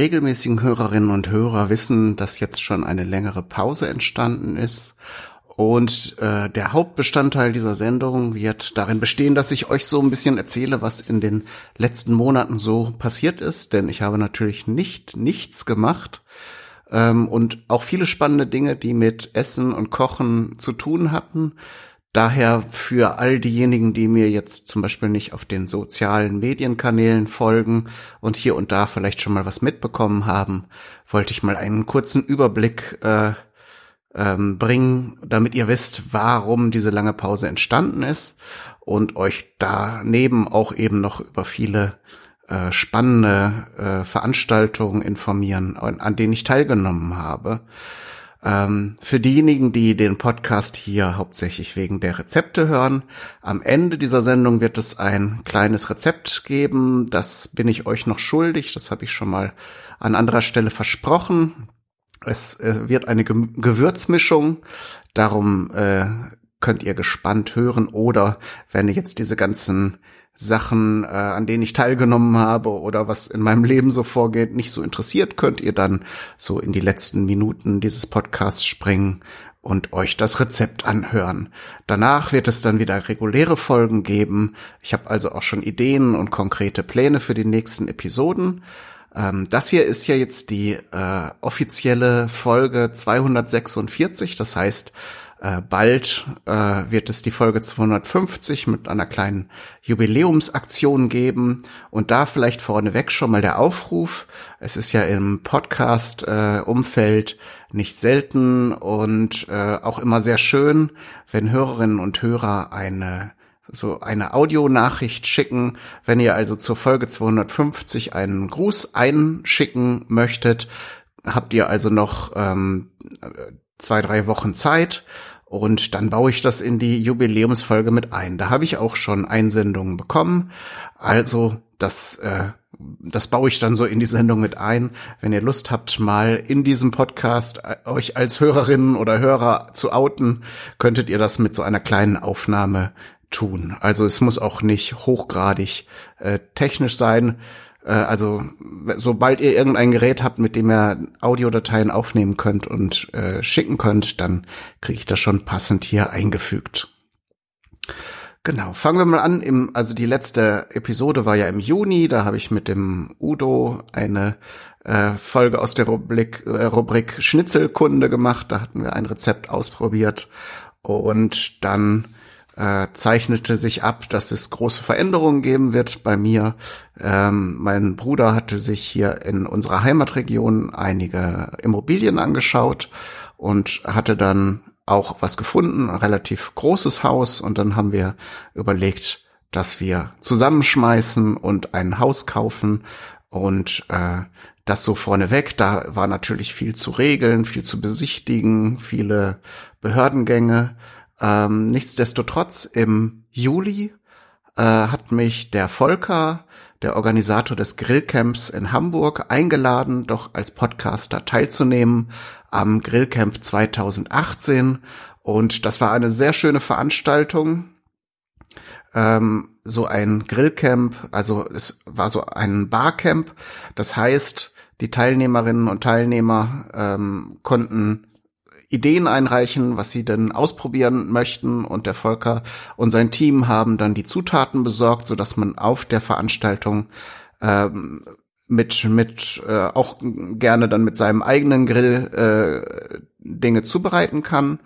regelmäßigen Hörerinnen und Hörer wissen, dass jetzt schon eine längere Pause entstanden ist. Und äh, der Hauptbestandteil dieser Sendung wird darin bestehen, dass ich euch so ein bisschen erzähle, was in den letzten Monaten so passiert ist. Denn ich habe natürlich nicht nichts gemacht ähm, und auch viele spannende Dinge, die mit Essen und Kochen zu tun hatten. Daher für all diejenigen, die mir jetzt zum Beispiel nicht auf den sozialen Medienkanälen folgen und hier und da vielleicht schon mal was mitbekommen haben, wollte ich mal einen kurzen Überblick äh, ähm, bringen, damit ihr wisst, warum diese lange Pause entstanden ist und euch daneben auch eben noch über viele äh, spannende äh, Veranstaltungen informieren, an, an denen ich teilgenommen habe. Ähm, für diejenigen, die den Podcast hier hauptsächlich wegen der Rezepte hören, am Ende dieser Sendung wird es ein kleines Rezept geben. Das bin ich euch noch schuldig. Das habe ich schon mal an anderer Stelle versprochen. Es äh, wird eine Ge Gewürzmischung. Darum äh, könnt ihr gespannt hören. Oder wenn ihr jetzt diese ganzen Sachen, äh, an denen ich teilgenommen habe oder was in meinem Leben so vorgeht, nicht so interessiert, könnt ihr dann so in die letzten Minuten dieses Podcasts springen und euch das Rezept anhören. Danach wird es dann wieder reguläre Folgen geben. Ich habe also auch schon Ideen und konkrete Pläne für die nächsten Episoden. Ähm, das hier ist ja jetzt die äh, offizielle Folge 246. Das heißt, äh, bald äh, wird es die Folge 250 mit einer kleinen Jubiläumsaktion geben und da vielleicht vorneweg schon mal der Aufruf. Es ist ja im Podcast-Umfeld äh, nicht selten und äh, auch immer sehr schön, wenn Hörerinnen und Hörer eine so eine Audionachricht schicken. Wenn ihr also zur Folge 250 einen Gruß einschicken möchtet, habt ihr also noch ähm, zwei, drei Wochen Zeit und dann baue ich das in die Jubiläumsfolge mit ein. Da habe ich auch schon Einsendungen bekommen. Also das, äh, das baue ich dann so in die Sendung mit ein. Wenn ihr Lust habt, mal in diesem Podcast äh, euch als Hörerinnen oder Hörer zu outen, könntet ihr das mit so einer kleinen Aufnahme tun. Also es muss auch nicht hochgradig äh, technisch sein. Äh, also sobald ihr irgendein Gerät habt, mit dem ihr Audiodateien aufnehmen könnt und äh, schicken könnt, dann kriege ich das schon passend hier eingefügt. Genau, fangen wir mal an. Im, also die letzte Episode war ja im Juni, da habe ich mit dem Udo eine äh, Folge aus der Rubrik, äh, Rubrik Schnitzelkunde gemacht. Da hatten wir ein Rezept ausprobiert und dann äh, zeichnete sich ab, dass es große Veränderungen geben wird bei mir. Ähm, mein Bruder hatte sich hier in unserer Heimatregion einige Immobilien angeschaut und hatte dann auch was gefunden, ein relativ großes Haus und dann haben wir überlegt, dass wir zusammenschmeißen und ein Haus kaufen und äh, das so vorneweg. Da war natürlich viel zu regeln, viel zu besichtigen, viele Behördengänge ähm, nichtsdestotrotz, im Juli äh, hat mich der Volker, der Organisator des Grillcamps in Hamburg, eingeladen, doch als Podcaster teilzunehmen am Grillcamp 2018. Und das war eine sehr schöne Veranstaltung. Ähm, so ein Grillcamp, also es war so ein Barcamp. Das heißt, die Teilnehmerinnen und Teilnehmer ähm, konnten Ideen einreichen, was sie denn ausprobieren möchten und der Volker und sein Team haben dann die Zutaten besorgt, so dass man auf der Veranstaltung ähm, mit mit äh, auch gerne dann mit seinem eigenen Grill äh, Dinge zubereiten kann.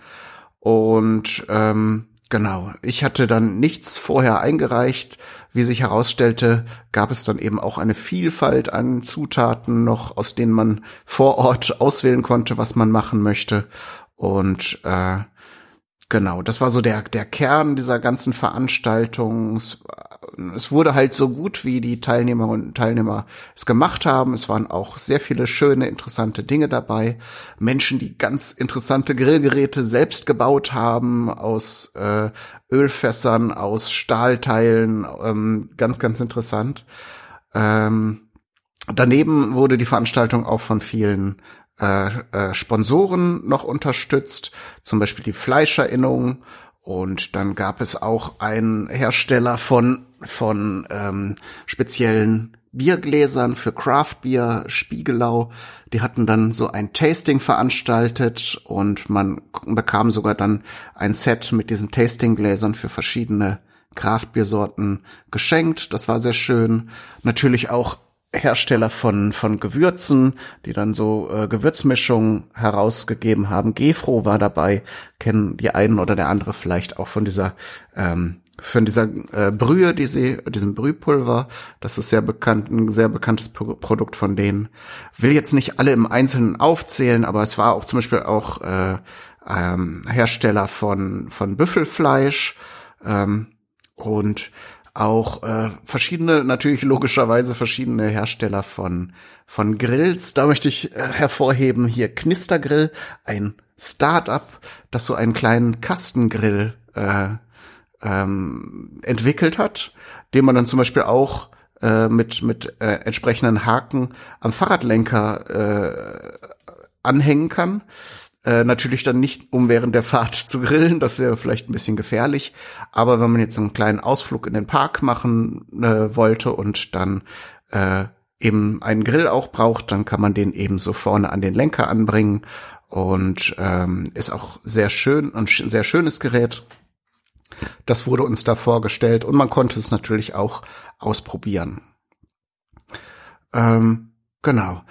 Und ähm, Genau. Ich hatte dann nichts vorher eingereicht. Wie sich herausstellte, gab es dann eben auch eine Vielfalt an Zutaten noch, aus denen man vor Ort auswählen konnte, was man machen möchte. Und äh, genau, das war so der, der Kern dieser ganzen Veranstaltung. Es, wurde halt so gut, wie die Teilnehmerinnen und Teilnehmer es gemacht haben. Es waren auch sehr viele schöne, interessante Dinge dabei. Menschen, die ganz interessante Grillgeräte selbst gebaut haben, aus äh, Ölfässern, aus Stahlteilen. Ähm, ganz, ganz interessant. Ähm, daneben wurde die Veranstaltung auch von vielen äh, äh, Sponsoren noch unterstützt, zum Beispiel die Fleischerinnung. Und dann gab es auch einen Hersteller von von ähm, speziellen Biergläsern für Craft Beer Spiegelau. Die hatten dann so ein Tasting veranstaltet und man bekam sogar dann ein Set mit diesen Tastinggläsern für verschiedene Craft-Biersorten geschenkt. Das war sehr schön. Natürlich auch Hersteller von, von Gewürzen, die dann so äh, Gewürzmischungen herausgegeben haben. Gefro war dabei, kennen die einen oder der andere vielleicht auch von dieser ähm, von dieser äh, Brühe, die sie, diesem Brühpulver, das ist sehr bekannt, ein sehr bekanntes Pro Produkt von denen. Will jetzt nicht alle im Einzelnen aufzählen, aber es war auch zum Beispiel auch äh, ähm, Hersteller von von Büffelfleisch ähm, und auch äh, verschiedene, natürlich logischerweise verschiedene Hersteller von von Grills. Da möchte ich äh, hervorheben hier Knistergrill, ein Start-up, das so einen kleinen Kastengrill äh, ähm, entwickelt hat, den man dann zum Beispiel auch äh, mit mit äh, entsprechenden Haken am Fahrradlenker äh, anhängen kann. Äh, natürlich dann nicht, um während der Fahrt zu grillen, das wäre vielleicht ein bisschen gefährlich. Aber wenn man jetzt einen kleinen Ausflug in den Park machen äh, wollte und dann äh, eben einen Grill auch braucht, dann kann man den eben so vorne an den Lenker anbringen und ähm, ist auch sehr schön und sch sehr schönes Gerät. Das wurde uns da vorgestellt und man konnte es natürlich auch ausprobieren. Ähm, genau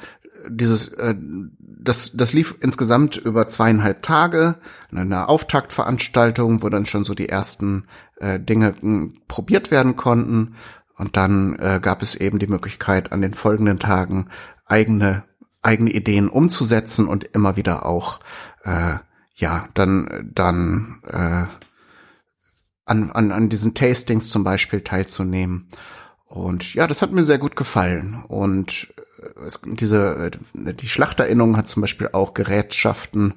dieses, äh, das, das lief insgesamt über zweieinhalb Tage, eine Auftaktveranstaltung, wo dann schon so die ersten äh, Dinge m, probiert werden konnten. Und dann äh, gab es eben die Möglichkeit, an den folgenden Tagen eigene, eigene Ideen umzusetzen und immer wieder auch, äh, ja, dann, dann äh, an, an, an diesen Tastings zum Beispiel teilzunehmen. Und ja, das hat mir sehr gut gefallen. Und es, diese, die Schlachterinnung hat zum Beispiel auch Gerätschaften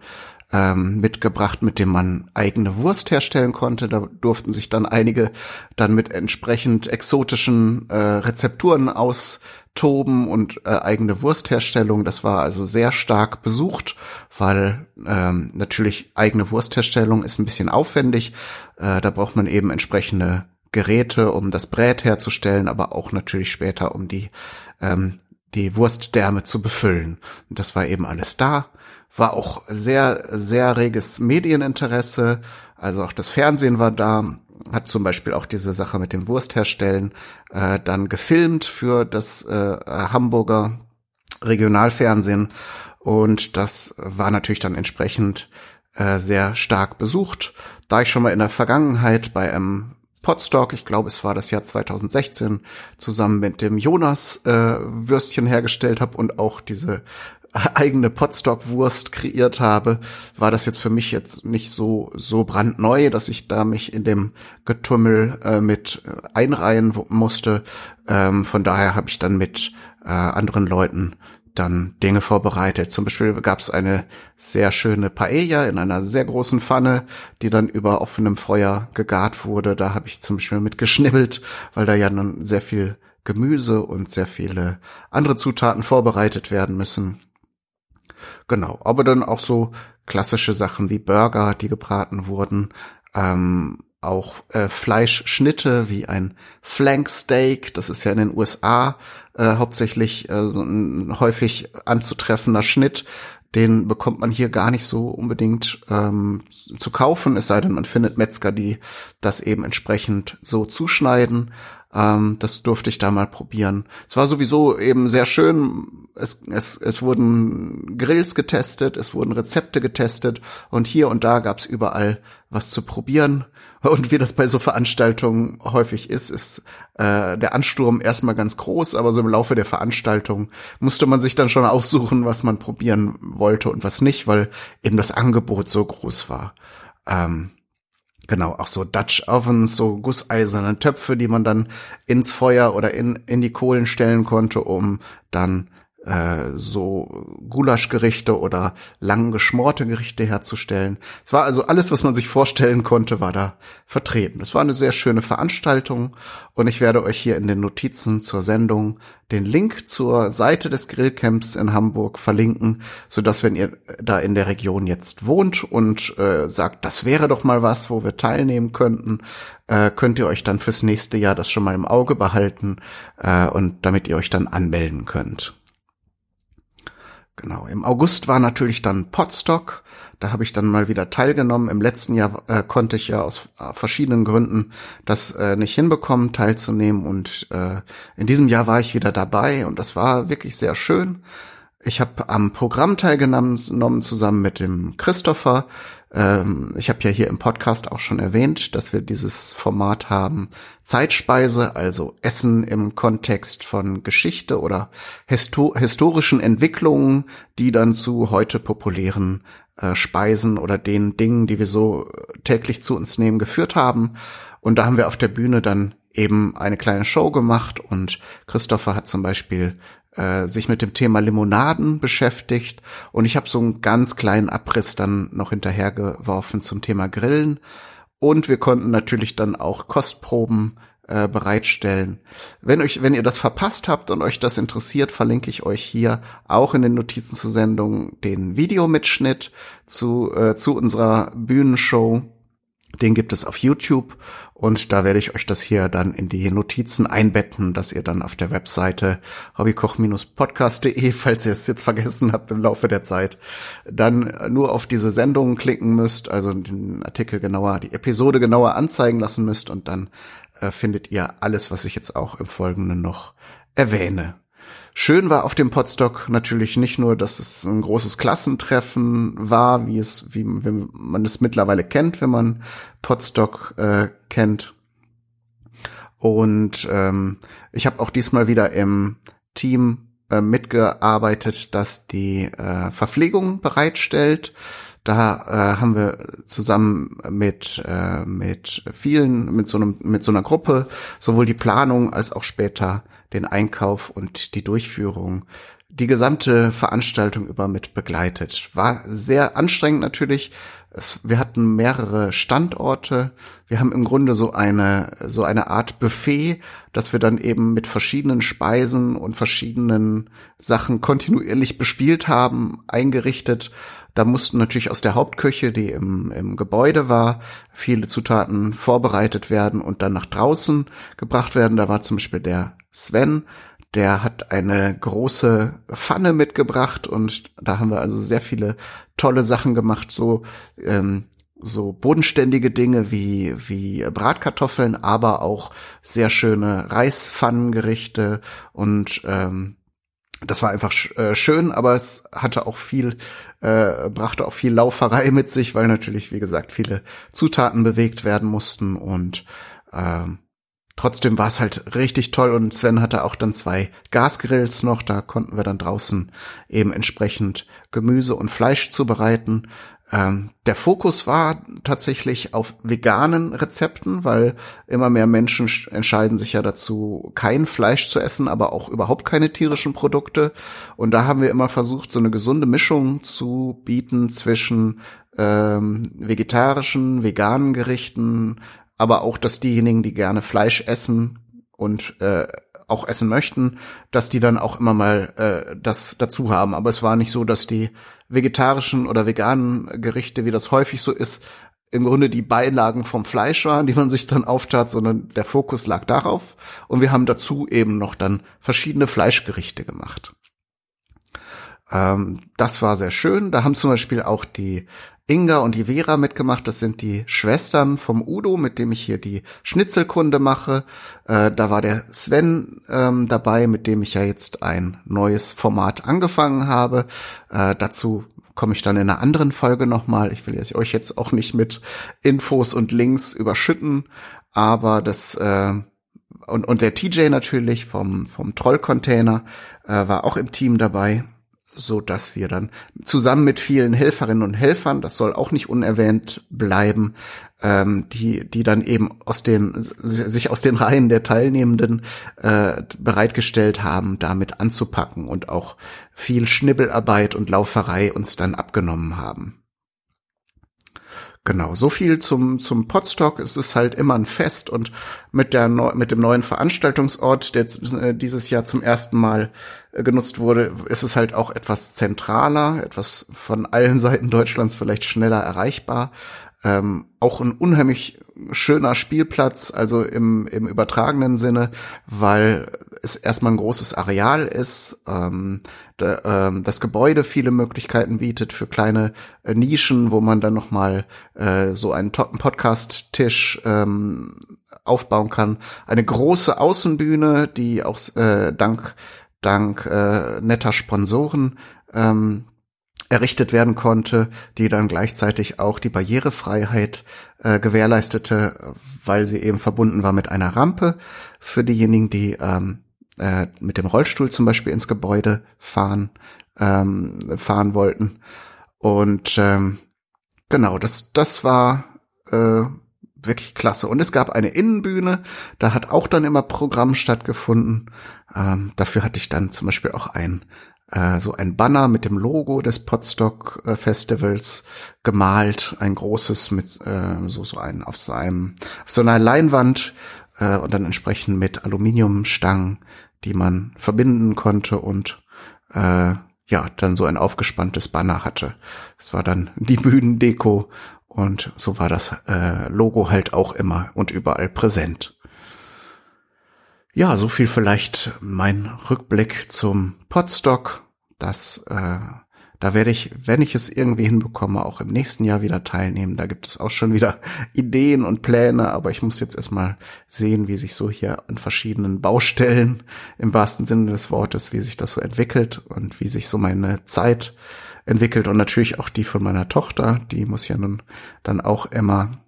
ähm, mitgebracht, mit dem man eigene Wurst herstellen konnte. Da durften sich dann einige dann mit entsprechend exotischen äh, Rezepturen austoben und äh, eigene Wurstherstellung. Das war also sehr stark besucht, weil ähm, natürlich eigene Wurstherstellung ist ein bisschen aufwendig. Äh, da braucht man eben entsprechende Geräte, um das Brät herzustellen, aber auch natürlich später, um die ähm, die Wurstdärme zu befüllen. Und das war eben alles da. War auch sehr, sehr reges Medieninteresse. Also auch das Fernsehen war da. Hat zum Beispiel auch diese Sache mit dem Wurstherstellen äh, dann gefilmt für das äh, Hamburger Regionalfernsehen. Und das war natürlich dann entsprechend äh, sehr stark besucht. Da ich schon mal in der Vergangenheit bei einem Podstock, ich glaube, es war das Jahr 2016, zusammen mit dem Jonas äh, Würstchen hergestellt habe und auch diese eigene Potstock-Wurst kreiert habe, war das jetzt für mich jetzt nicht so so brandneu, dass ich da mich in dem Getümmel äh, mit einreihen musste. Ähm, von daher habe ich dann mit äh, anderen Leuten dann Dinge vorbereitet. Zum Beispiel gab es eine sehr schöne Paella in einer sehr großen Pfanne, die dann über offenem Feuer gegart wurde. Da habe ich zum Beispiel mit geschnibbelt, weil da ja nun sehr viel Gemüse und sehr viele andere Zutaten vorbereitet werden müssen. Genau, aber dann auch so klassische Sachen wie Burger, die gebraten wurden, ähm, auch äh, Fleischschnitte wie ein Flanksteak, das ist ja in den USA äh, hauptsächlich äh, so ein häufig anzutreffender Schnitt. Den bekommt man hier gar nicht so unbedingt ähm, zu kaufen, es sei denn, man findet Metzger, die das eben entsprechend so zuschneiden. Ähm, das durfte ich da mal probieren. Es war sowieso eben sehr schön. Es, es, es wurden Grills getestet, es wurden Rezepte getestet und hier und da gab es überall was zu probieren. Und wie das bei so Veranstaltungen häufig ist, ist äh, der Ansturm erstmal ganz groß, aber so im Laufe der Veranstaltung musste man sich dann schon aussuchen, was man probieren wollte und was nicht, weil eben das Angebot so groß war. Ähm, Genau, auch so Dutch Ovens, so gusseiserne Töpfe, die man dann ins Feuer oder in, in die Kohlen stellen konnte, um dann äh, so Gulaschgerichte oder lang geschmorte Gerichte herzustellen. Es war also alles, was man sich vorstellen konnte, war da vertreten. Es war eine sehr schöne Veranstaltung und ich werde euch hier in den Notizen zur Sendung den Link zur Seite des Grillcamps in Hamburg verlinken, so dass wenn ihr da in der Region jetzt wohnt und äh, sagt, das wäre doch mal was, wo wir teilnehmen könnten, äh, könnt ihr euch dann fürs nächste Jahr das schon mal im Auge behalten äh, und damit ihr euch dann anmelden könnt. Genau, im August war natürlich dann Potstock. Da habe ich dann mal wieder teilgenommen. Im letzten Jahr äh, konnte ich ja aus äh, verschiedenen Gründen das äh, nicht hinbekommen, teilzunehmen. Und äh, in diesem Jahr war ich wieder dabei und das war wirklich sehr schön. Ich habe am Programm teilgenommen zusammen mit dem Christopher. Ähm, ich habe ja hier im Podcast auch schon erwähnt, dass wir dieses Format haben Zeitspeise, also Essen im Kontext von Geschichte oder histo historischen Entwicklungen, die dann zu heute populären äh, Speisen oder den Dingen, die wir so täglich zu uns nehmen, geführt haben. Und da haben wir auf der Bühne dann eben eine kleine Show gemacht und Christopher hat zum Beispiel äh, sich mit dem Thema Limonaden beschäftigt und ich habe so einen ganz kleinen Abriss dann noch hinterhergeworfen zum Thema Grillen und wir konnten natürlich dann auch Kostproben äh, bereitstellen. Wenn euch, wenn ihr das verpasst habt und euch das interessiert, verlinke ich euch hier auch in den Notizen zur Sendung den Videomitschnitt zu äh, zu unserer Bühnenshow den gibt es auf YouTube und da werde ich euch das hier dann in die Notizen einbetten, dass ihr dann auf der Webseite hobbykoch-podcast.de, falls ihr es jetzt vergessen habt im Laufe der Zeit, dann nur auf diese Sendungen klicken müsst, also den Artikel genauer, die Episode genauer anzeigen lassen müsst und dann äh, findet ihr alles, was ich jetzt auch im Folgenden noch erwähne. Schön war auf dem Podstock natürlich nicht nur, dass es ein großes Klassentreffen war, wie es, wie, wie man es mittlerweile kennt, wenn man Podstock äh, kennt. Und ähm, ich habe auch diesmal wieder im Team äh, mitgearbeitet, das die äh, Verpflegung bereitstellt. Da äh, haben wir zusammen mit äh, mit vielen mit so einem mit so einer Gruppe sowohl die Planung als auch später den Einkauf und die Durchführung die gesamte Veranstaltung über mit begleitet. War sehr anstrengend natürlich. Es, wir hatten mehrere Standorte. Wir haben im Grunde so eine, so eine Art Buffet, dass wir dann eben mit verschiedenen Speisen und verschiedenen Sachen kontinuierlich bespielt haben, eingerichtet. Da mussten natürlich aus der Hauptküche, die im, im Gebäude war, viele Zutaten vorbereitet werden und dann nach draußen gebracht werden. Da war zum Beispiel der Sven, der hat eine große Pfanne mitgebracht und da haben wir also sehr viele tolle Sachen gemacht, so ähm, so bodenständige Dinge wie wie Bratkartoffeln, aber auch sehr schöne Reispfannengerichte und ähm, das war einfach äh, schön, aber es hatte auch viel, äh, brachte auch viel Lauferei mit sich, weil natürlich, wie gesagt, viele Zutaten bewegt werden mussten und ähm, trotzdem war es halt richtig toll und Sven hatte auch dann zwei Gasgrills noch, da konnten wir dann draußen eben entsprechend Gemüse und Fleisch zubereiten. Ähm, der Fokus war tatsächlich auf veganen Rezepten, weil immer mehr Menschen entscheiden sich ja dazu, kein Fleisch zu essen, aber auch überhaupt keine tierischen Produkte. Und da haben wir immer versucht, so eine gesunde Mischung zu bieten zwischen ähm, vegetarischen, veganen Gerichten, aber auch, dass diejenigen, die gerne Fleisch essen und äh, auch essen möchten, dass die dann auch immer mal äh, das dazu haben. Aber es war nicht so, dass die vegetarischen oder veganen Gerichte, wie das häufig so ist, im Grunde die Beilagen vom Fleisch waren, die man sich dann auftat, sondern der Fokus lag darauf. Und wir haben dazu eben noch dann verschiedene Fleischgerichte gemacht. Ähm, das war sehr schön. Da haben zum Beispiel auch die Inga und die Vera mitgemacht. Das sind die Schwestern vom Udo, mit dem ich hier die Schnitzelkunde mache. Äh, da war der Sven ähm, dabei, mit dem ich ja jetzt ein neues Format angefangen habe. Äh, dazu komme ich dann in einer anderen Folge nochmal. Ich will euch jetzt auch nicht mit Infos und Links überschütten, aber das äh, und, und der TJ natürlich vom, vom Trollcontainer äh, war auch im Team dabei so dass wir dann zusammen mit vielen Helferinnen und Helfern, das soll auch nicht unerwähnt bleiben, ähm, die die dann eben aus den sich aus den Reihen der Teilnehmenden äh, bereitgestellt haben, damit anzupacken und auch viel Schnibbelarbeit und Lauferei uns dann abgenommen haben. Genau, so viel zum, zum Podstock. Es ist halt immer ein Fest und mit der, mit dem neuen Veranstaltungsort, der äh, dieses Jahr zum ersten Mal genutzt wurde, ist es halt auch etwas zentraler, etwas von allen Seiten Deutschlands vielleicht schneller erreichbar. Ähm, auch ein unheimlich schöner Spielplatz, also im, im übertragenen Sinne, weil es erstmal ein großes Areal ist, ähm, da, ähm, das Gebäude viele Möglichkeiten bietet für kleine äh, Nischen, wo man dann nochmal äh, so einen Podcast-Tisch ähm, aufbauen kann. Eine große Außenbühne, die auch äh, dank dank äh, netter Sponsoren ähm, errichtet werden konnte, die dann gleichzeitig auch die Barrierefreiheit äh, gewährleistete, weil sie eben verbunden war mit einer Rampe für diejenigen, die ähm, äh, mit dem Rollstuhl zum Beispiel ins Gebäude fahren ähm, fahren wollten. Und ähm, genau, das das war äh, wirklich klasse. Und es gab eine Innenbühne, da hat auch dann immer Programm stattgefunden. Ähm, dafür hatte ich dann zum Beispiel auch ein äh, so ein Banner mit dem Logo des Podstock äh, Festivals gemalt, ein großes mit äh, so so ein auf so einem auf so einer Leinwand äh, und dann entsprechend mit Aluminiumstangen, die man verbinden konnte und ja, dann so ein aufgespanntes Banner hatte. Es war dann die Bühnendeko und so war das äh, Logo halt auch immer und überall präsent. Ja, so viel vielleicht mein Rückblick zum Podstock. Das, äh, da werde ich, wenn ich es irgendwie hinbekomme, auch im nächsten Jahr wieder teilnehmen. Da gibt es auch schon wieder Ideen und Pläne, aber ich muss jetzt erstmal sehen, wie sich so hier an verschiedenen Baustellen im wahrsten Sinne des Wortes, wie sich das so entwickelt und wie sich so meine Zeit entwickelt und natürlich auch die von meiner Tochter. Die muss ja nun dann auch immer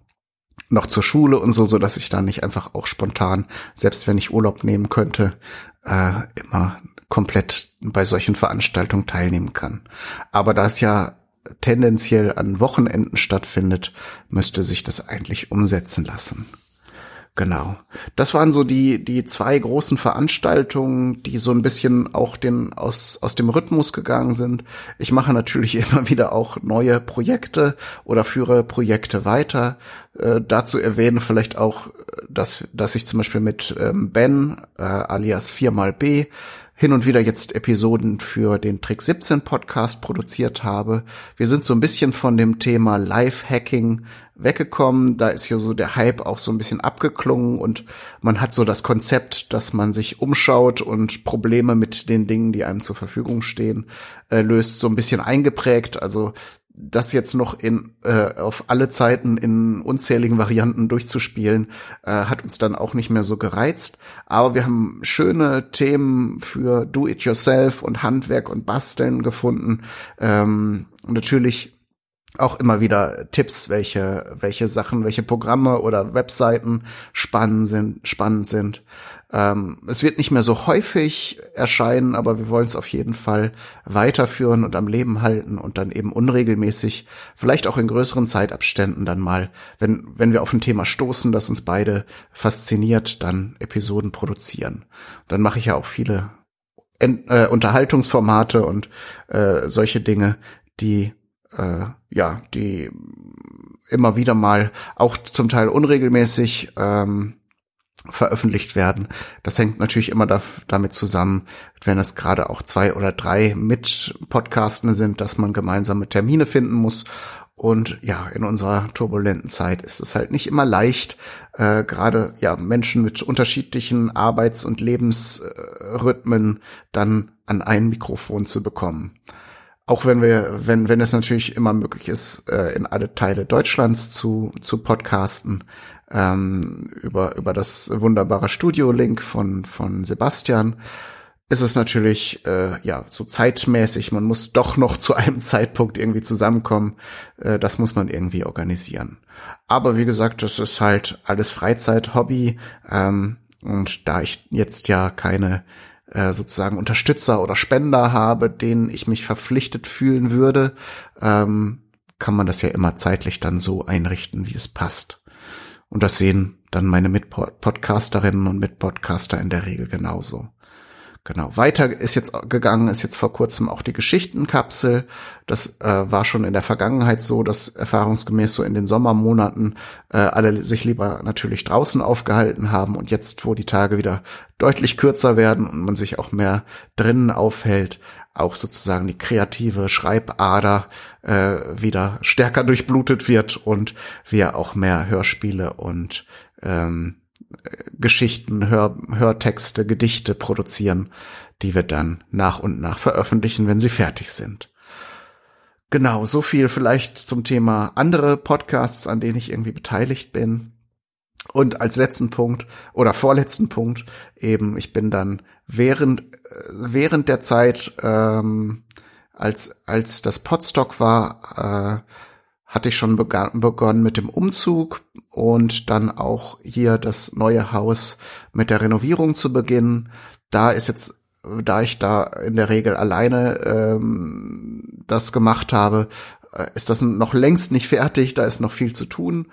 noch zur Schule und so, so dass ich da nicht einfach auch spontan, selbst wenn ich Urlaub nehmen könnte, äh, immer komplett bei solchen Veranstaltungen teilnehmen kann. Aber da es ja tendenziell an Wochenenden stattfindet, müsste sich das eigentlich umsetzen lassen. Genau. Das waren so die, die zwei großen Veranstaltungen, die so ein bisschen auch den, aus, aus dem Rhythmus gegangen sind. Ich mache natürlich immer wieder auch neue Projekte oder führe Projekte weiter. Äh, dazu erwähnen vielleicht auch, dass, dass ich zum Beispiel mit ähm, Ben, äh, alias 4xB, hin und wieder jetzt Episoden für den Trick 17 Podcast produziert habe. Wir sind so ein bisschen von dem Thema Live-Hacking weggekommen. Da ist hier so der Hype auch so ein bisschen abgeklungen und man hat so das Konzept, dass man sich umschaut und Probleme mit den Dingen, die einem zur Verfügung stehen, äh, löst, so ein bisschen eingeprägt. Also das jetzt noch in äh, auf alle Zeiten in unzähligen Varianten durchzuspielen, äh, hat uns dann auch nicht mehr so gereizt. Aber wir haben schöne Themen für Do-it-yourself und Handwerk und Basteln gefunden. Ähm, natürlich auch immer wieder Tipps, welche welche Sachen, welche Programme oder Webseiten spannend sind, spannend sind. Ähm, es wird nicht mehr so häufig erscheinen, aber wir wollen es auf jeden Fall weiterführen und am Leben halten und dann eben unregelmäßig, vielleicht auch in größeren Zeitabständen dann mal, wenn, wenn wir auf ein Thema stoßen, das uns beide fasziniert, dann Episoden produzieren. Dann mache ich ja auch viele Ent äh, Unterhaltungsformate und äh, solche Dinge, die äh, ja, die immer wieder mal auch zum Teil unregelmäßig ähm, veröffentlicht werden. Das hängt natürlich immer da, damit zusammen, wenn es gerade auch zwei oder drei mit Podcasten sind, dass man gemeinsame Termine finden muss. Und ja, in unserer turbulenten Zeit ist es halt nicht immer leicht, äh, gerade ja Menschen mit unterschiedlichen Arbeits- und Lebensrhythmen dann an ein Mikrofon zu bekommen. Auch wenn wir, wenn, wenn es natürlich immer möglich ist, äh, in alle Teile Deutschlands zu, zu podcasten, ähm, über, über das wunderbare Studio-Link von, von Sebastian, ist es natürlich äh, ja so zeitmäßig, man muss doch noch zu einem Zeitpunkt irgendwie zusammenkommen. Äh, das muss man irgendwie organisieren. Aber wie gesagt, das ist halt alles Freizeit, Hobby. Ähm, und da ich jetzt ja keine äh, sozusagen Unterstützer oder Spender habe, denen ich mich verpflichtet fühlen würde, ähm, kann man das ja immer zeitlich dann so einrichten, wie es passt. Und das sehen dann meine Mitpodcasterinnen und Mitpodcaster in der Regel genauso. Genau. Weiter ist jetzt gegangen, ist jetzt vor kurzem auch die Geschichtenkapsel. Das äh, war schon in der Vergangenheit so, dass erfahrungsgemäß so in den Sommermonaten äh, alle sich lieber natürlich draußen aufgehalten haben und jetzt, wo die Tage wieder deutlich kürzer werden und man sich auch mehr drinnen aufhält, auch sozusagen die kreative Schreibader äh, wieder stärker durchblutet wird und wir auch mehr Hörspiele und ähm, Geschichten, Hör, Hörtexte, Gedichte produzieren, die wir dann nach und nach veröffentlichen, wenn sie fertig sind. Genau, so viel vielleicht zum Thema andere Podcasts, an denen ich irgendwie beteiligt bin. Und als letzten Punkt oder vorletzten Punkt eben, ich bin dann während während der Zeit, ähm, als als das Podstock war, äh, hatte ich schon begonnen mit dem Umzug und dann auch hier das neue Haus mit der Renovierung zu beginnen. Da ist jetzt, da ich da in der Regel alleine ähm, das gemacht habe, äh, ist das noch längst nicht fertig. Da ist noch viel zu tun.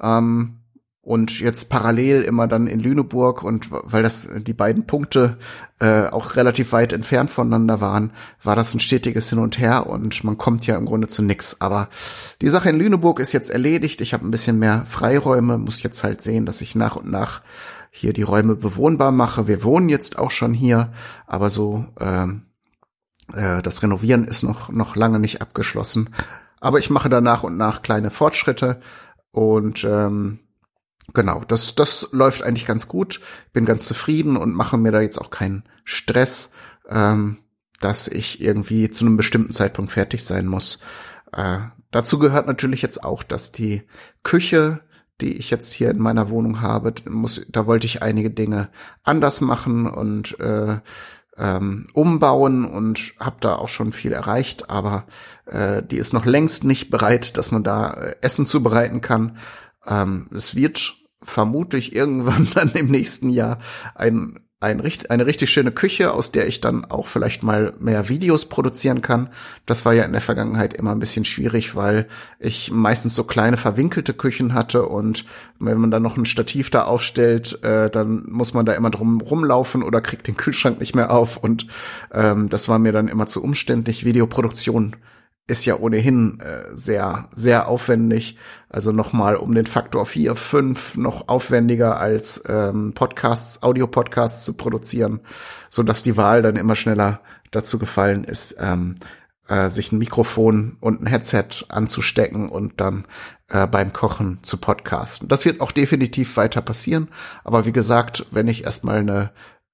Ähm, und jetzt parallel immer dann in Lüneburg und weil das die beiden Punkte äh, auch relativ weit entfernt voneinander waren, war das ein stetiges Hin und Her und man kommt ja im Grunde zu nix. Aber die Sache in Lüneburg ist jetzt erledigt. Ich habe ein bisschen mehr Freiräume, muss jetzt halt sehen, dass ich nach und nach hier die Räume bewohnbar mache. Wir wohnen jetzt auch schon hier, aber so ähm, äh, das Renovieren ist noch noch lange nicht abgeschlossen. Aber ich mache da nach und nach kleine Fortschritte und ähm, genau, das, das läuft eigentlich ganz gut. Bin ganz zufrieden und mache mir da jetzt auch keinen Stress, ähm, dass ich irgendwie zu einem bestimmten Zeitpunkt fertig sein muss. Äh, dazu gehört natürlich jetzt auch, dass die Küche, die ich jetzt hier in meiner Wohnung habe, muss, da wollte ich einige Dinge anders machen und äh, ähm, umbauen und habe da auch schon viel erreicht, aber äh, die ist noch längst nicht bereit, dass man da äh, Essen zubereiten kann. Ähm, es wird vermutlich irgendwann dann im nächsten Jahr ein, ein, eine richtig schöne Küche, aus der ich dann auch vielleicht mal mehr Videos produzieren kann. Das war ja in der Vergangenheit immer ein bisschen schwierig, weil ich meistens so kleine verwinkelte Küchen hatte und wenn man dann noch ein Stativ da aufstellt, äh, dann muss man da immer drum rumlaufen oder kriegt den Kühlschrank nicht mehr auf und ähm, das war mir dann immer zu umständlich. Videoproduktion ist ja ohnehin äh, sehr, sehr aufwendig. Also nochmal um den Faktor 4, 5 noch aufwendiger als ähm, Podcasts, Audio-Podcasts zu produzieren, so dass die Wahl dann immer schneller dazu gefallen ist, ähm, äh, sich ein Mikrofon und ein Headset anzustecken und dann äh, beim Kochen zu podcasten. Das wird auch definitiv weiter passieren. Aber wie gesagt, wenn ich erstmal eine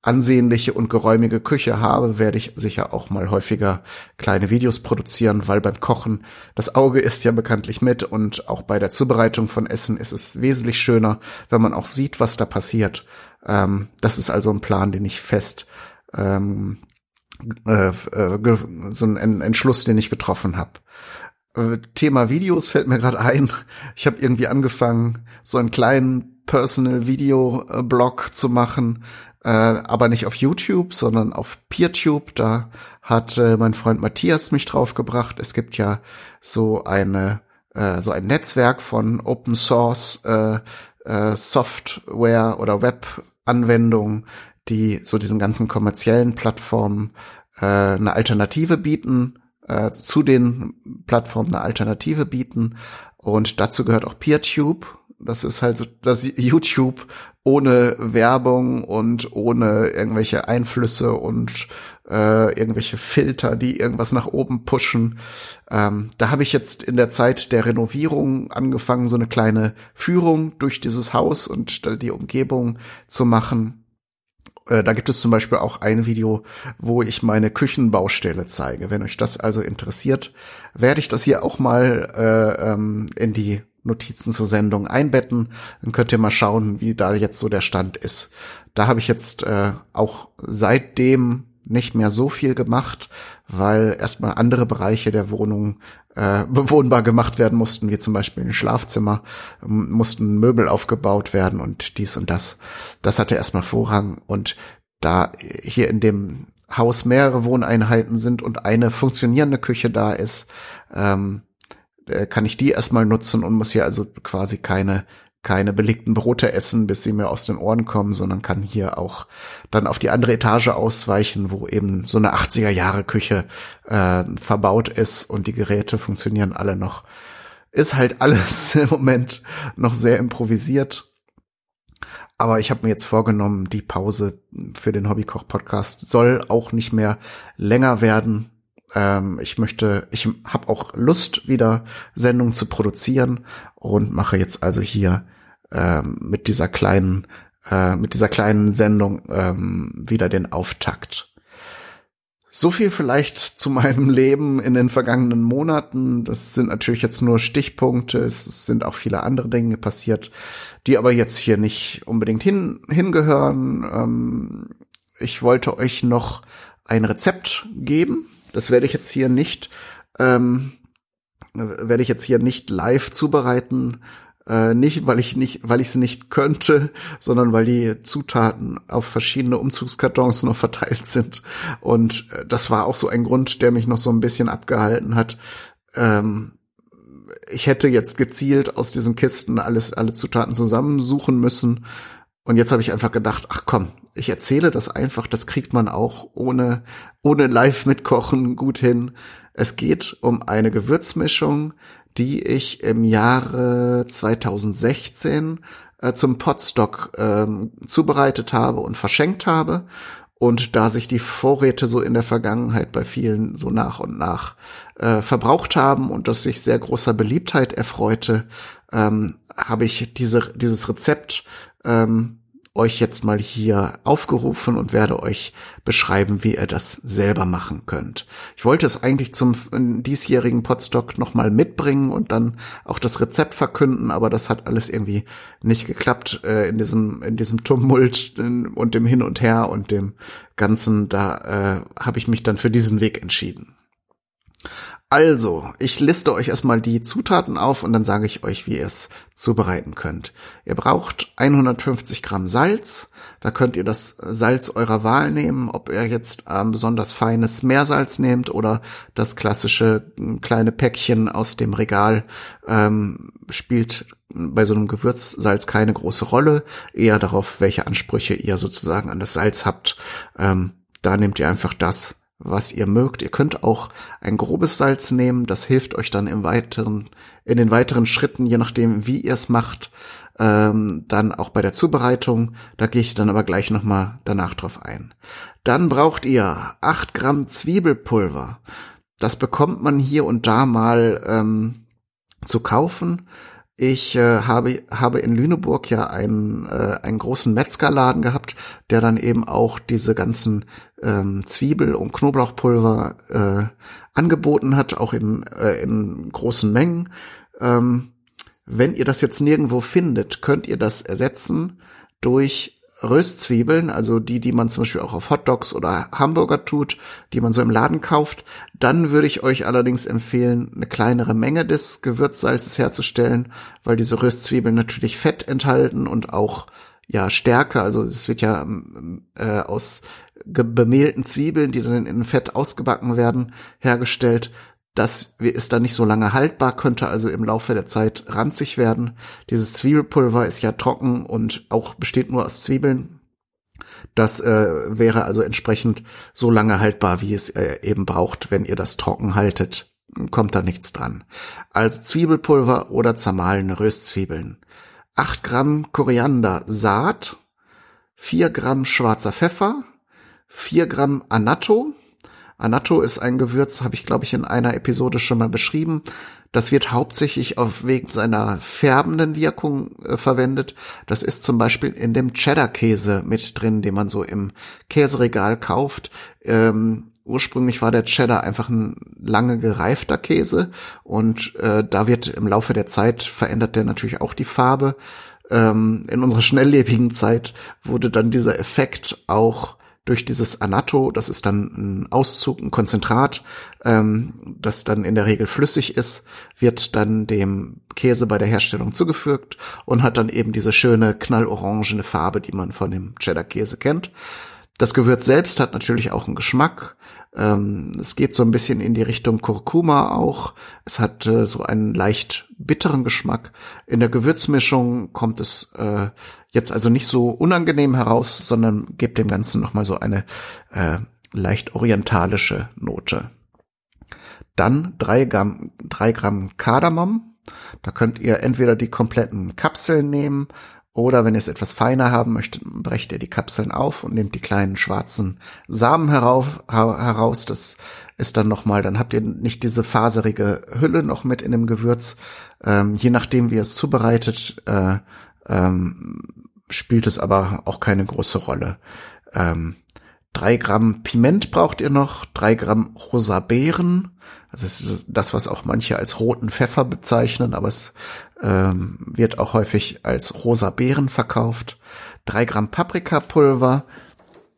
ansehnliche und geräumige Küche habe, werde ich sicher auch mal häufiger kleine Videos produzieren, weil beim Kochen das Auge ist ja bekanntlich mit und auch bei der Zubereitung von Essen ist es wesentlich schöner, wenn man auch sieht, was da passiert. Ähm, das ist also ein Plan, den ich fest ähm, äh, äh, so ein Entschluss, den ich getroffen habe. Äh, Thema Videos fällt mir gerade ein. Ich habe irgendwie angefangen, so einen kleinen Personal Video Blog zu machen, äh, aber nicht auf YouTube, sondern auf PeerTube. Da hat äh, mein Freund Matthias mich draufgebracht. Es gibt ja so eine äh, so ein Netzwerk von Open Source äh, äh, Software oder Web-Anwendungen, die so diesen ganzen kommerziellen Plattformen äh, eine Alternative bieten, äh, zu den Plattformen eine Alternative bieten. Und dazu gehört auch PeerTube. Das ist halt so das YouTube ohne Werbung und ohne irgendwelche Einflüsse und äh, irgendwelche Filter, die irgendwas nach oben pushen. Ähm, da habe ich jetzt in der Zeit der Renovierung angefangen, so eine kleine Führung durch dieses Haus und die Umgebung zu machen. Äh, da gibt es zum Beispiel auch ein Video, wo ich meine Küchenbaustelle zeige. Wenn euch das also interessiert, werde ich das hier auch mal äh, ähm, in die Notizen zur Sendung einbetten. Dann könnt ihr mal schauen, wie da jetzt so der Stand ist. Da habe ich jetzt äh, auch seitdem nicht mehr so viel gemacht, weil erstmal andere Bereiche der Wohnung äh, bewohnbar gemacht werden mussten, wie zum Beispiel ein Schlafzimmer, mussten Möbel aufgebaut werden und dies und das. Das hatte erstmal Vorrang und da hier in dem Haus mehrere Wohneinheiten sind und eine funktionierende Küche da ist, ähm, äh, kann ich die erstmal nutzen und muss hier also quasi keine keine belegten Brote essen, bis sie mir aus den Ohren kommen, sondern kann hier auch dann auf die andere Etage ausweichen, wo eben so eine 80er Jahre Küche äh, verbaut ist und die Geräte funktionieren alle noch. Ist halt alles im Moment noch sehr improvisiert. Aber ich habe mir jetzt vorgenommen, die Pause für den Hobbykoch-Podcast soll auch nicht mehr länger werden. Ähm, ich möchte, ich habe auch Lust, wieder Sendungen zu produzieren und mache jetzt also hier ähm, mit dieser kleinen, äh, mit dieser kleinen Sendung ähm, wieder den Auftakt. So viel vielleicht zu meinem Leben in den vergangenen Monaten. Das sind natürlich jetzt nur Stichpunkte. Es sind auch viele andere Dinge passiert, die aber jetzt hier nicht unbedingt hin, hingehören. Ähm, ich wollte euch noch ein Rezept geben. Das werde ich jetzt hier nicht, ähm, werde ich jetzt hier nicht live zubereiten, äh, nicht, weil ich nicht, weil ich sie nicht könnte, sondern weil die Zutaten auf verschiedene Umzugskartons noch verteilt sind. Und äh, das war auch so ein Grund, der mich noch so ein bisschen abgehalten hat. Ähm, ich hätte jetzt gezielt aus diesen Kisten alles, alle Zutaten zusammensuchen müssen. Und jetzt habe ich einfach gedacht, ach komm, ich erzähle das einfach, das kriegt man auch ohne, ohne live mitkochen gut hin. Es geht um eine Gewürzmischung, die ich im Jahre 2016 äh, zum Potstock ähm, zubereitet habe und verschenkt habe. Und da sich die Vorräte so in der Vergangenheit bei vielen so nach und nach äh, verbraucht haben und das sich sehr großer Beliebtheit erfreute, ähm, habe ich diese, dieses Rezept ähm, euch jetzt mal hier aufgerufen und werde euch beschreiben, wie ihr das selber machen könnt. Ich wollte es eigentlich zum diesjährigen Podstock nochmal mitbringen und dann auch das Rezept verkünden, aber das hat alles irgendwie nicht geklappt äh, in diesem in diesem Tumult und dem Hin und Her und dem Ganzen. Da äh, habe ich mich dann für diesen Weg entschieden. Also, ich liste euch erstmal die Zutaten auf und dann sage ich euch, wie ihr es zubereiten könnt. Ihr braucht 150 Gramm Salz. Da könnt ihr das Salz eurer Wahl nehmen, ob ihr jetzt ähm, besonders feines Meersalz nehmt oder das klassische kleine Päckchen aus dem Regal. Ähm, spielt bei so einem Gewürzsalz keine große Rolle. Eher darauf, welche Ansprüche ihr sozusagen an das Salz habt. Ähm, da nehmt ihr einfach das, was ihr mögt. Ihr könnt auch ein grobes Salz nehmen. Das hilft euch dann im weiteren, in den weiteren Schritten, je nachdem, wie ihr es macht, ähm, dann auch bei der Zubereitung. Da gehe ich dann aber gleich nochmal danach drauf ein. Dann braucht ihr acht Gramm Zwiebelpulver. Das bekommt man hier und da mal ähm, zu kaufen. Ich äh, habe, habe in Lüneburg ja einen, äh, einen großen Metzgerladen gehabt, der dann eben auch diese ganzen ähm, Zwiebel- und Knoblauchpulver äh, angeboten hat, auch in, äh, in großen Mengen. Ähm, wenn ihr das jetzt nirgendwo findet, könnt ihr das ersetzen durch Röstzwiebeln, also die, die man zum Beispiel auch auf Hotdogs oder Hamburger tut, die man so im Laden kauft, dann würde ich euch allerdings empfehlen, eine kleinere Menge des Gewürzsalzes herzustellen, weil diese Röstzwiebeln natürlich Fett enthalten und auch ja Stärke, also es wird ja äh, aus bemehlten Zwiebeln, die dann in Fett ausgebacken werden, hergestellt. Das ist dann nicht so lange haltbar, könnte also im Laufe der Zeit ranzig werden. Dieses Zwiebelpulver ist ja trocken und auch besteht nur aus Zwiebeln. Das äh, wäre also entsprechend so lange haltbar, wie es äh, eben braucht, wenn ihr das trocken haltet. Kommt da nichts dran. Also Zwiebelpulver oder zermahlene Röstzwiebeln. 8 Gramm Koriander Saat, 4 Gramm schwarzer Pfeffer, 4 Gramm Annatto, Annatto ist ein Gewürz, habe ich glaube ich in einer Episode schon mal beschrieben. Das wird hauptsächlich auf wegen seiner färbenden Wirkung äh, verwendet. Das ist zum Beispiel in dem Cheddar-Käse mit drin, den man so im Käseregal kauft. Ähm, ursprünglich war der Cheddar einfach ein lange gereifter Käse und äh, da wird im Laufe der Zeit verändert der natürlich auch die Farbe. Ähm, in unserer schnelllebigen Zeit wurde dann dieser Effekt auch durch dieses Anatto, das ist dann ein Auszug, ein Konzentrat, ähm, das dann in der Regel flüssig ist, wird dann dem Käse bei der Herstellung zugefügt und hat dann eben diese schöne knallorangene Farbe, die man von dem Cheddar-Käse kennt. Das Gewürz selbst hat natürlich auch einen Geschmack. Ähm, es geht so ein bisschen in die Richtung Kurkuma auch. Es hat äh, so einen leicht bitteren Geschmack. In der Gewürzmischung kommt es äh, jetzt also nicht so unangenehm heraus, sondern gibt dem Ganzen nochmal so eine äh, leicht orientalische Note. Dann drei Gramm, drei Gramm Kardamom. Da könnt ihr entweder die kompletten Kapseln nehmen oder wenn ihr es etwas feiner haben möchtet, brecht ihr die Kapseln auf und nehmt die kleinen schwarzen Samen herauf, heraus. Das ist dann nochmal, dann habt ihr nicht diese faserige Hülle noch mit in dem Gewürz. Ähm, je nachdem, wie ihr es zubereitet, äh, ähm, spielt es aber auch keine große Rolle. Ähm, drei Gramm Piment braucht ihr noch, drei Gramm rosa Beeren. Das ist das, was auch manche als roten Pfeffer bezeichnen, aber es ähm, wird auch häufig als rosa Beeren verkauft. Drei Gramm Paprikapulver,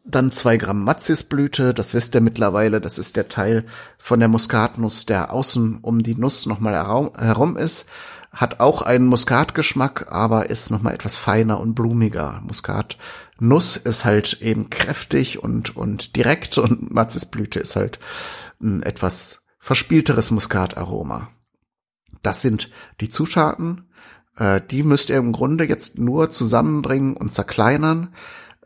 dann zwei Gramm Matzisblüte, das wisst ihr mittlerweile, das ist der Teil von der Muskatnuss, der außen um die Nuss nochmal herum ist. Hat auch einen Muskatgeschmack, aber ist nochmal etwas feiner und blumiger. Muskatnuss ist halt eben kräftig und, und direkt und Matzisblüte ist halt ein etwas verspielteres Muskataroma. Das sind die Zutaten. Äh, die müsst ihr im Grunde jetzt nur zusammenbringen und zerkleinern.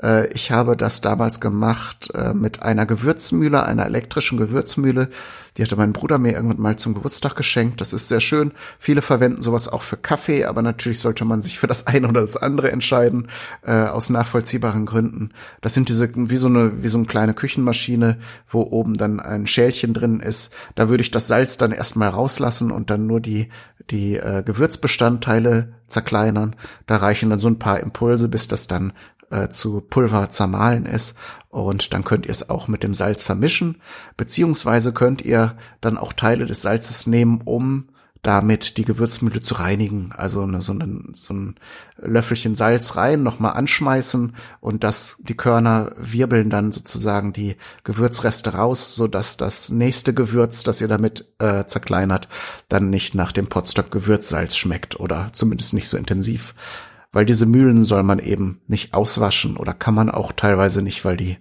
Äh, ich habe das damals gemacht äh, mit einer Gewürzmühle, einer elektrischen Gewürzmühle. Die hatte mein Bruder mir irgendwann mal zum Geburtstag geschenkt. Das ist sehr schön. Viele verwenden sowas auch für Kaffee, aber natürlich sollte man sich für das eine oder das andere entscheiden, äh, aus nachvollziehbaren Gründen. Das sind diese, wie so eine, wie so eine kleine Küchenmaschine, wo oben dann ein Schälchen drin ist. Da würde ich das Salz dann erstmal rauslassen und dann nur die, die äh, Gewürzbestandteile zerkleinern. Da reichen dann so ein paar Impulse, bis das dann äh, zu Pulver zermahlen ist. Und dann könnt ihr es auch mit dem Salz vermischen, beziehungsweise könnt ihr dann auch Teile des Salzes nehmen, um damit die Gewürzmühle zu reinigen. Also eine, so, ein, so ein Löffelchen Salz rein, nochmal anschmeißen und das, die Körner wirbeln dann sozusagen die Gewürzreste raus, so dass das nächste Gewürz, das ihr damit äh, zerkleinert, dann nicht nach dem Potstock Gewürzsalz schmeckt oder zumindest nicht so intensiv weil diese Mühlen soll man eben nicht auswaschen oder kann man auch teilweise nicht, weil die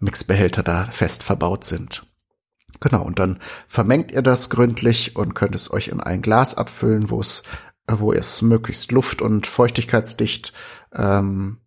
Mixbehälter da fest verbaut sind. Genau, und dann vermengt ihr das gründlich und könnt es euch in ein Glas abfüllen, wo es, wo es möglichst luft- und feuchtigkeitsdicht ähm,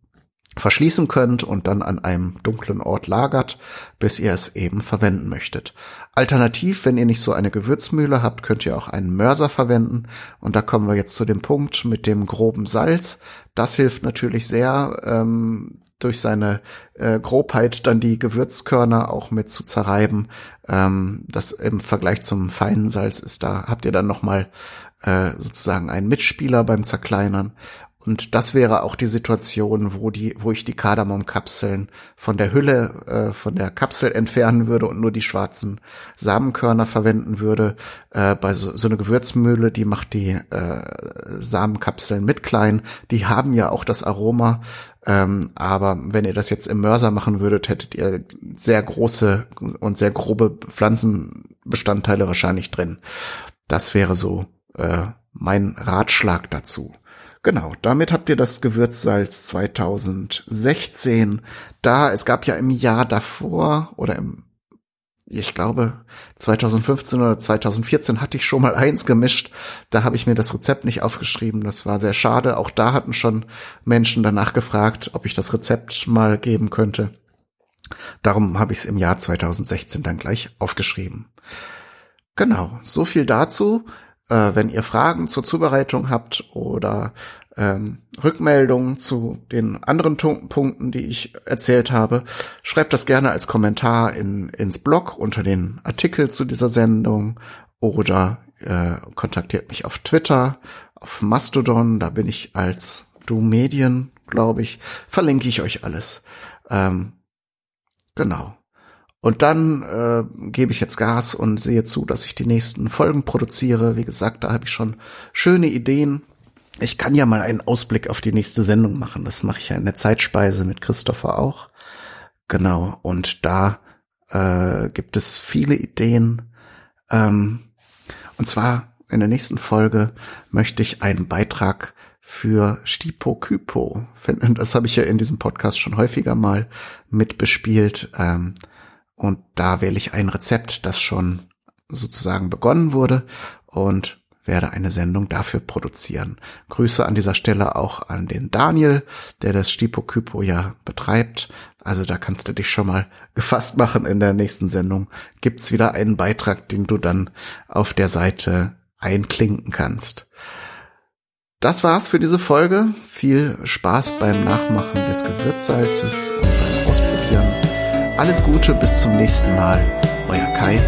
verschließen könnt und dann an einem dunklen Ort lagert, bis ihr es eben verwenden möchtet. Alternativ, wenn ihr nicht so eine Gewürzmühle habt, könnt ihr auch einen Mörser verwenden. Und da kommen wir jetzt zu dem Punkt mit dem groben Salz. Das hilft natürlich sehr, ähm, durch seine äh, Grobheit dann die Gewürzkörner auch mit zu zerreiben. Ähm, das im Vergleich zum feinen Salz ist da, habt ihr dann nochmal äh, sozusagen einen Mitspieler beim Zerkleinern. Und das wäre auch die Situation, wo die, wo ich die Kardamomkapseln von der Hülle, äh, von der Kapsel entfernen würde und nur die schwarzen Samenkörner verwenden würde. Äh, bei so, so einer Gewürzmühle, die macht die äh, Samenkapseln mit klein. Die haben ja auch das Aroma. Ähm, aber wenn ihr das jetzt im Mörser machen würdet, hättet ihr sehr große und sehr grobe Pflanzenbestandteile wahrscheinlich drin. Das wäre so äh, mein Ratschlag dazu. Genau, damit habt ihr das Gewürzsalz 2016. Da, es gab ja im Jahr davor oder im, ich glaube, 2015 oder 2014 hatte ich schon mal eins gemischt. Da habe ich mir das Rezept nicht aufgeschrieben. Das war sehr schade. Auch da hatten schon Menschen danach gefragt, ob ich das Rezept mal geben könnte. Darum habe ich es im Jahr 2016 dann gleich aufgeschrieben. Genau, so viel dazu. Äh, wenn ihr Fragen zur Zubereitung habt oder ähm, Rückmeldungen zu den anderen Punkten, die ich erzählt habe, schreibt das gerne als Kommentar in, ins Blog unter den Artikel zu dieser Sendung oder äh, kontaktiert mich auf Twitter, auf Mastodon, da bin ich als Du Medien, glaube ich, verlinke ich euch alles. Ähm, genau. Und dann äh, gebe ich jetzt Gas und sehe zu, dass ich die nächsten Folgen produziere. Wie gesagt, da habe ich schon schöne Ideen. Ich kann ja mal einen Ausblick auf die nächste Sendung machen. Das mache ich ja in der Zeitspeise mit Christopher auch. Genau. Und da äh, gibt es viele Ideen. Ähm, und zwar in der nächsten Folge möchte ich einen Beitrag für Stipo Kypo. Das habe ich ja in diesem Podcast schon häufiger mal mitbespielt. Ähm, und da wähle ich ein Rezept, das schon sozusagen begonnen wurde und werde eine Sendung dafür produzieren. Grüße an dieser Stelle auch an den Daniel, der das Stipo Kypo ja betreibt. Also da kannst du dich schon mal gefasst machen. In der nächsten Sendung gibt's wieder einen Beitrag, den du dann auf der Seite einklinken kannst. Das war's für diese Folge. Viel Spaß beim Nachmachen des Gewürzsalzes und beim Ausprobieren. Alles Gute, bis zum nächsten Mal. Euer Kai,